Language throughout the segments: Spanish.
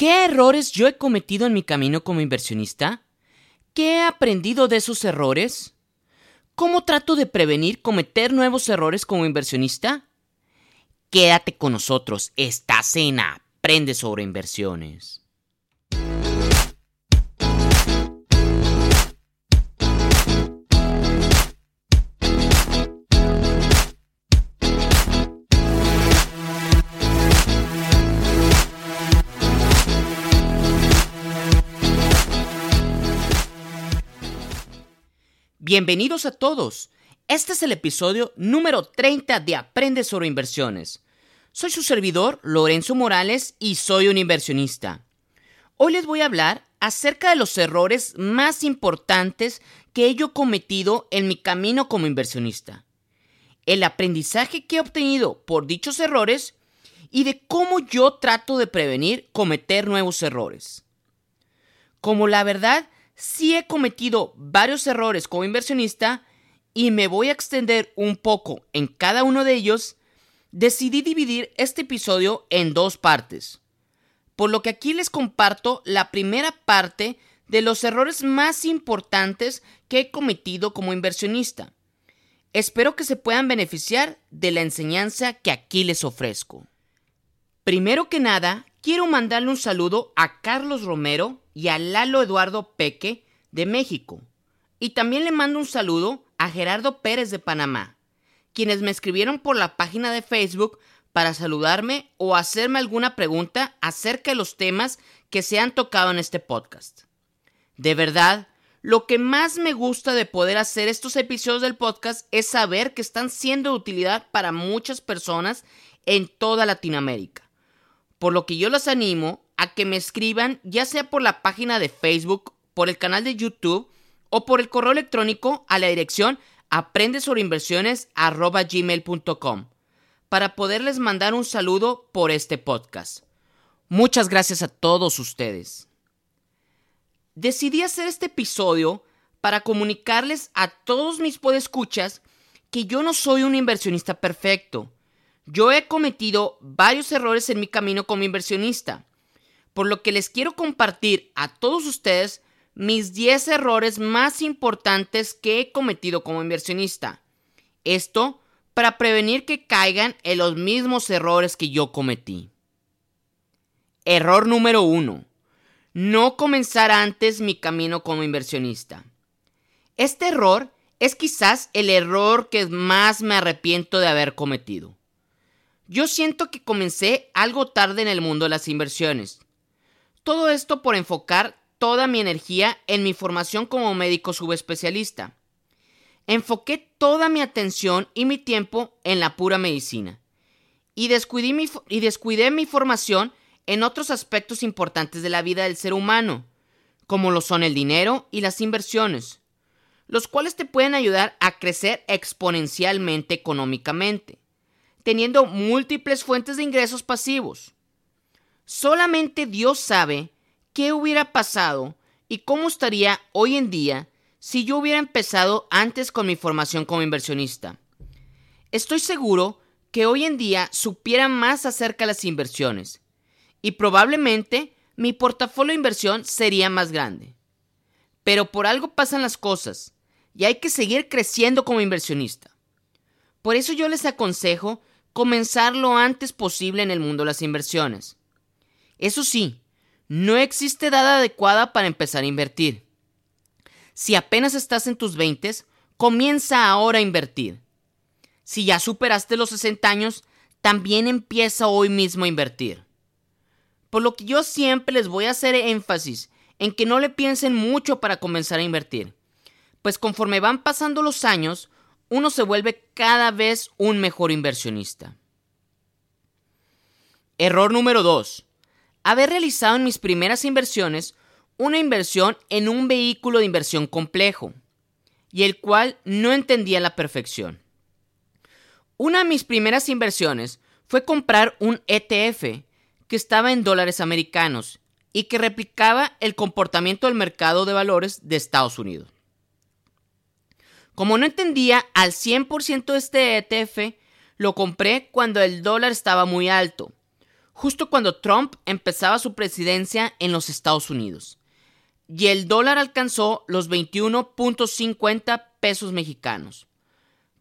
¿Qué errores yo he cometido en mi camino como inversionista? ¿Qué he aprendido de esos errores? ¿Cómo trato de prevenir cometer nuevos errores como inversionista? Quédate con nosotros, estás en Aprende sobre inversiones. Bienvenidos a todos. Este es el episodio número 30 de Aprende sobre inversiones. Soy su servidor, Lorenzo Morales, y soy un inversionista. Hoy les voy a hablar acerca de los errores más importantes que yo he cometido en mi camino como inversionista, el aprendizaje que he obtenido por dichos errores y de cómo yo trato de prevenir cometer nuevos errores. Como la verdad sí he cometido varios errores como inversionista y me voy a extender un poco en cada uno de ellos, decidí dividir este episodio en dos partes. Por lo que aquí les comparto la primera parte de los errores más importantes que he cometido como inversionista. Espero que se puedan beneficiar de la enseñanza que aquí les ofrezco. Primero que nada, quiero mandarle un saludo a Carlos Romero y a Lalo Eduardo Peque de México. Y también le mando un saludo a Gerardo Pérez de Panamá, quienes me escribieron por la página de Facebook para saludarme o hacerme alguna pregunta acerca de los temas que se han tocado en este podcast. De verdad, lo que más me gusta de poder hacer estos episodios del podcast es saber que están siendo de utilidad para muchas personas en toda Latinoamérica. Por lo que yo los animo a que me escriban ya sea por la página de Facebook, por el canal de YouTube o por el correo electrónico a la dirección aprendesobreinversiones.gmail.com para poderles mandar un saludo por este podcast. Muchas gracias a todos ustedes. Decidí hacer este episodio para comunicarles a todos mis podescuchas que yo no soy un inversionista perfecto. Yo he cometido varios errores en mi camino como inversionista por lo que les quiero compartir a todos ustedes mis 10 errores más importantes que he cometido como inversionista. Esto para prevenir que caigan en los mismos errores que yo cometí. Error número 1. No comenzar antes mi camino como inversionista. Este error es quizás el error que más me arrepiento de haber cometido. Yo siento que comencé algo tarde en el mundo de las inversiones. Todo esto por enfocar toda mi energía en mi formación como médico subespecialista. Enfoqué toda mi atención y mi tiempo en la pura medicina. Y descuidé, mi, y descuidé mi formación en otros aspectos importantes de la vida del ser humano, como lo son el dinero y las inversiones, los cuales te pueden ayudar a crecer exponencialmente económicamente, teniendo múltiples fuentes de ingresos pasivos. Solamente Dios sabe qué hubiera pasado y cómo estaría hoy en día si yo hubiera empezado antes con mi formación como inversionista. Estoy seguro que hoy en día supiera más acerca de las inversiones y probablemente mi portafolio de inversión sería más grande. Pero por algo pasan las cosas y hay que seguir creciendo como inversionista. Por eso yo les aconsejo comenzar lo antes posible en el mundo de las inversiones. Eso sí, no existe edad adecuada para empezar a invertir. Si apenas estás en tus 20, comienza ahora a invertir. Si ya superaste los 60 años, también empieza hoy mismo a invertir. Por lo que yo siempre les voy a hacer énfasis en que no le piensen mucho para comenzar a invertir, pues conforme van pasando los años, uno se vuelve cada vez un mejor inversionista. Error número 2 haber realizado en mis primeras inversiones una inversión en un vehículo de inversión complejo, y el cual no entendía la perfección. Una de mis primeras inversiones fue comprar un ETF que estaba en dólares americanos y que replicaba el comportamiento del mercado de valores de Estados Unidos. Como no entendía al 100% este ETF, lo compré cuando el dólar estaba muy alto justo cuando Trump empezaba su presidencia en los Estados Unidos. Y el dólar alcanzó los 21.50 pesos mexicanos.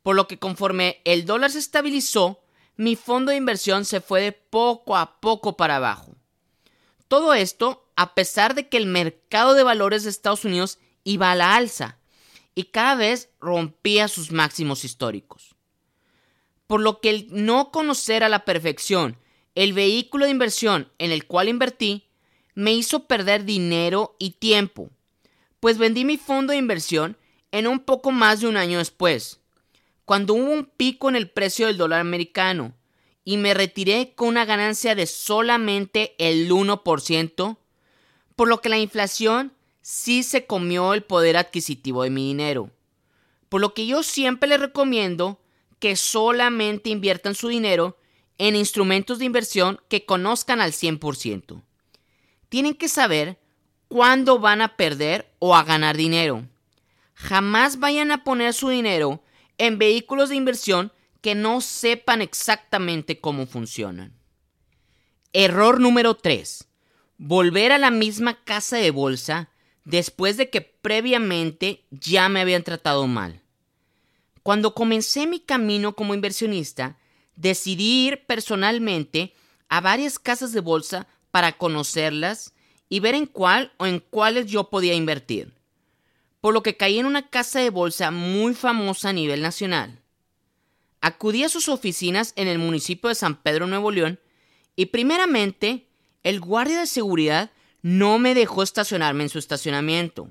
Por lo que conforme el dólar se estabilizó, mi fondo de inversión se fue de poco a poco para abajo. Todo esto a pesar de que el mercado de valores de Estados Unidos iba a la alza y cada vez rompía sus máximos históricos. Por lo que el no conocer a la perfección el vehículo de inversión en el cual invertí me hizo perder dinero y tiempo, pues vendí mi fondo de inversión en un poco más de un año después, cuando hubo un pico en el precio del dólar americano y me retiré con una ganancia de solamente el 1%, por lo que la inflación sí se comió el poder adquisitivo de mi dinero. Por lo que yo siempre les recomiendo que solamente inviertan su dinero en instrumentos de inversión que conozcan al 100%. Tienen que saber cuándo van a perder o a ganar dinero. Jamás vayan a poner su dinero en vehículos de inversión que no sepan exactamente cómo funcionan. Error número 3. Volver a la misma casa de bolsa después de que previamente ya me habían tratado mal. Cuando comencé mi camino como inversionista, decidí ir personalmente a varias casas de bolsa para conocerlas y ver en cuál o en cuáles yo podía invertir. Por lo que caí en una casa de bolsa muy famosa a nivel nacional. Acudí a sus oficinas en el municipio de San Pedro, Nuevo León, y primeramente el guardia de seguridad no me dejó estacionarme en su estacionamiento.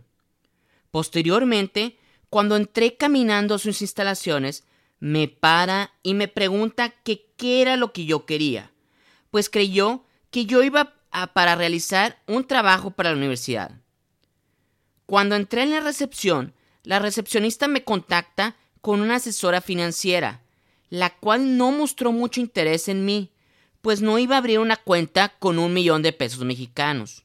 Posteriormente, cuando entré caminando a sus instalaciones, me para y me pregunta qué era lo que yo quería, pues creyó que yo iba a, para realizar un trabajo para la universidad. Cuando entré en la recepción, la recepcionista me contacta con una asesora financiera, la cual no mostró mucho interés en mí, pues no iba a abrir una cuenta con un millón de pesos mexicanos,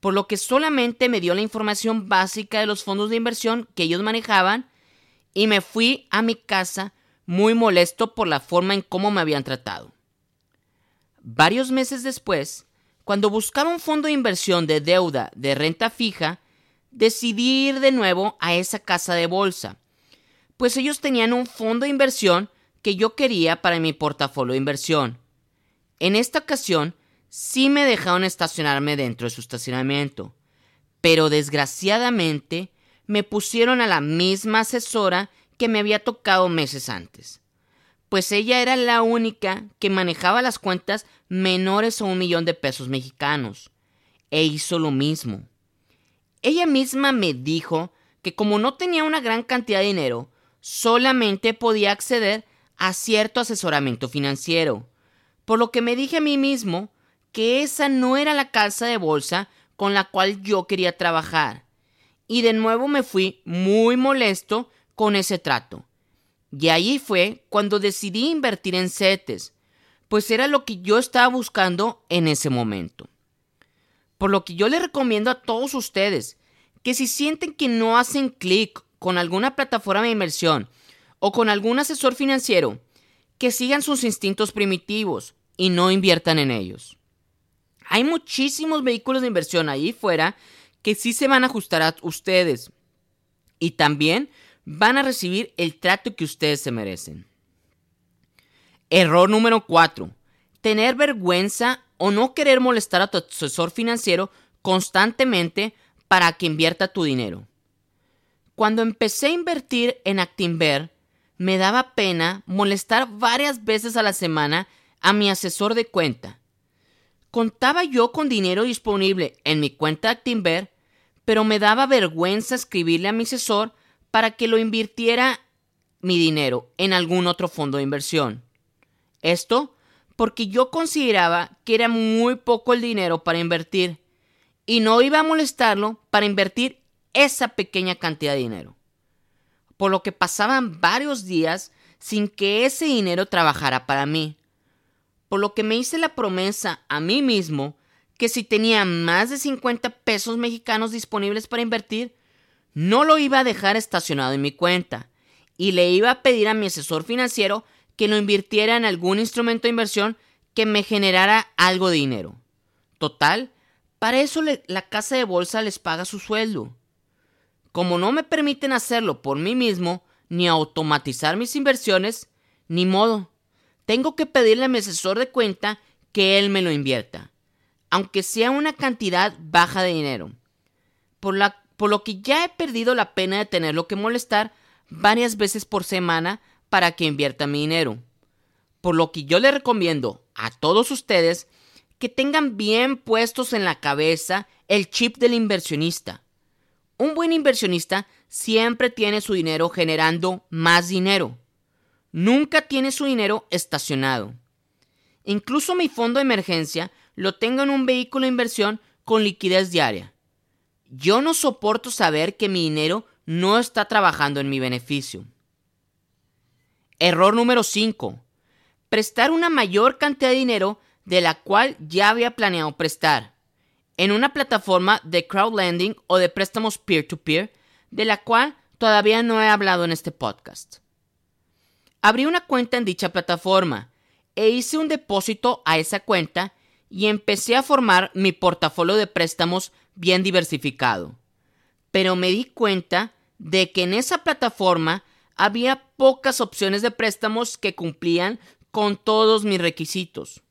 por lo que solamente me dio la información básica de los fondos de inversión que ellos manejaban y me fui a mi casa muy molesto por la forma en cómo me habían tratado. Varios meses después, cuando buscaba un fondo de inversión de deuda de renta fija, decidí ir de nuevo a esa casa de bolsa, pues ellos tenían un fondo de inversión que yo quería para mi portafolio de inversión. En esta ocasión, sí me dejaron estacionarme dentro de su estacionamiento, pero desgraciadamente me pusieron a la misma asesora que me había tocado meses antes, pues ella era la única que manejaba las cuentas menores a un millón de pesos mexicanos, e hizo lo mismo. Ella misma me dijo que como no tenía una gran cantidad de dinero, solamente podía acceder a cierto asesoramiento financiero, por lo que me dije a mí mismo que esa no era la casa de bolsa con la cual yo quería trabajar. Y de nuevo me fui muy molesto con ese trato. Y ahí fue cuando decidí invertir en CETES, pues era lo que yo estaba buscando en ese momento. Por lo que yo les recomiendo a todos ustedes que si sienten que no hacen clic con alguna plataforma de inversión o con algún asesor financiero, que sigan sus instintos primitivos y no inviertan en ellos. Hay muchísimos vehículos de inversión ahí fuera que sí se van a ajustar a ustedes. Y también van a recibir el trato que ustedes se merecen. Error número 4. Tener vergüenza o no querer molestar a tu asesor financiero constantemente para que invierta tu dinero. Cuando empecé a invertir en Actinver, me daba pena molestar varias veces a la semana a mi asesor de cuenta. Contaba yo con dinero disponible en mi cuenta Actinver, pero me daba vergüenza escribirle a mi asesor para que lo invirtiera mi dinero en algún otro fondo de inversión. Esto porque yo consideraba que era muy poco el dinero para invertir y no iba a molestarlo para invertir esa pequeña cantidad de dinero. Por lo que pasaban varios días sin que ese dinero trabajara para mí. Por lo que me hice la promesa a mí mismo que si tenía más de 50 pesos mexicanos disponibles para invertir, no lo iba a dejar estacionado en mi cuenta y le iba a pedir a mi asesor financiero que lo invirtiera en algún instrumento de inversión que me generara algo de dinero. Total, para eso la casa de bolsa les paga su sueldo. Como no me permiten hacerlo por mí mismo, ni automatizar mis inversiones, ni modo. Tengo que pedirle a mi asesor de cuenta que él me lo invierta, aunque sea una cantidad baja de dinero. Por, lo que ya he perdido la pena de tenerlo que molestar varias veces por semana para que invierta mi dinero. Por lo que yo le recomiendo a todos ustedes que tengan bien puestos en la cabeza el chip del inversionista. Un buen inversionista siempre tiene su dinero generando más dinero. Nunca tiene su dinero estacionado. Incluso mi fondo de emergencia lo tengo en un vehículo de inversión con liquidez diaria. Yo no soporto saber que mi dinero no está trabajando en mi beneficio. Error número 5. Prestar una mayor cantidad de dinero de la cual ya había planeado prestar en una plataforma de crowdlending o de préstamos peer-to-peer, de la cual todavía no he hablado en este podcast. Abrí una cuenta en dicha plataforma e hice un depósito a esa cuenta y empecé a formar mi portafolio de préstamos bien diversificado. Pero me di cuenta de que en esa plataforma había pocas opciones de préstamos que cumplían con todos mis requisitos.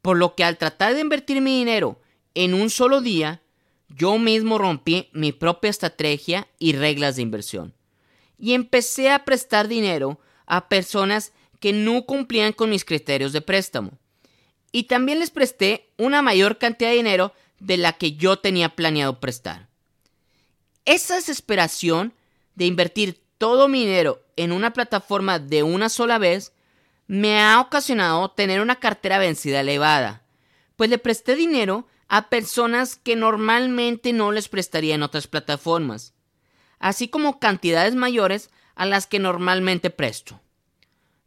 Por lo que al tratar de invertir mi dinero en un solo día, yo mismo rompí mi propia estrategia y reglas de inversión. Y empecé a prestar dinero a personas que no cumplían con mis criterios de préstamo. Y también les presté una mayor cantidad de dinero de la que yo tenía planeado prestar. Esa desesperación de invertir todo mi dinero en una plataforma de una sola vez me ha ocasionado tener una cartera vencida elevada, pues le presté dinero a personas que normalmente no les prestaría en otras plataformas, así como cantidades mayores a las que normalmente presto.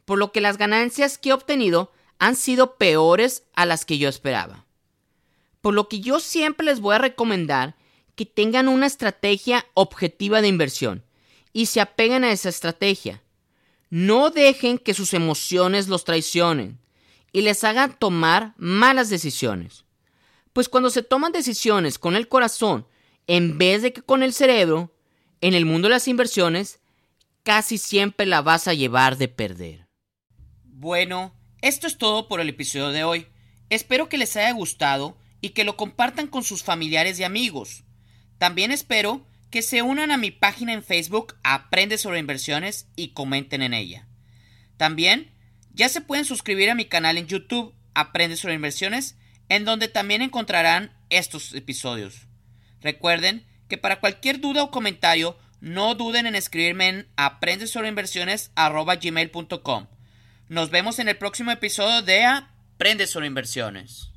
Por lo que las ganancias que he obtenido han sido peores a las que yo esperaba. Por lo que yo siempre les voy a recomendar que tengan una estrategia objetiva de inversión y se apeguen a esa estrategia. No dejen que sus emociones los traicionen y les hagan tomar malas decisiones. Pues cuando se toman decisiones con el corazón en vez de que con el cerebro, en el mundo de las inversiones, casi siempre la vas a llevar de perder. Bueno, esto es todo por el episodio de hoy. Espero que les haya gustado y que lo compartan con sus familiares y amigos. También espero que se unan a mi página en Facebook Aprende sobre inversiones y comenten en ella. También ya se pueden suscribir a mi canal en YouTube Aprende sobre inversiones en donde también encontrarán estos episodios. Recuerden que para cualquier duda o comentario, no duden en escribirme en gmail.com Nos vemos en el próximo episodio de Aprende sobre inversiones.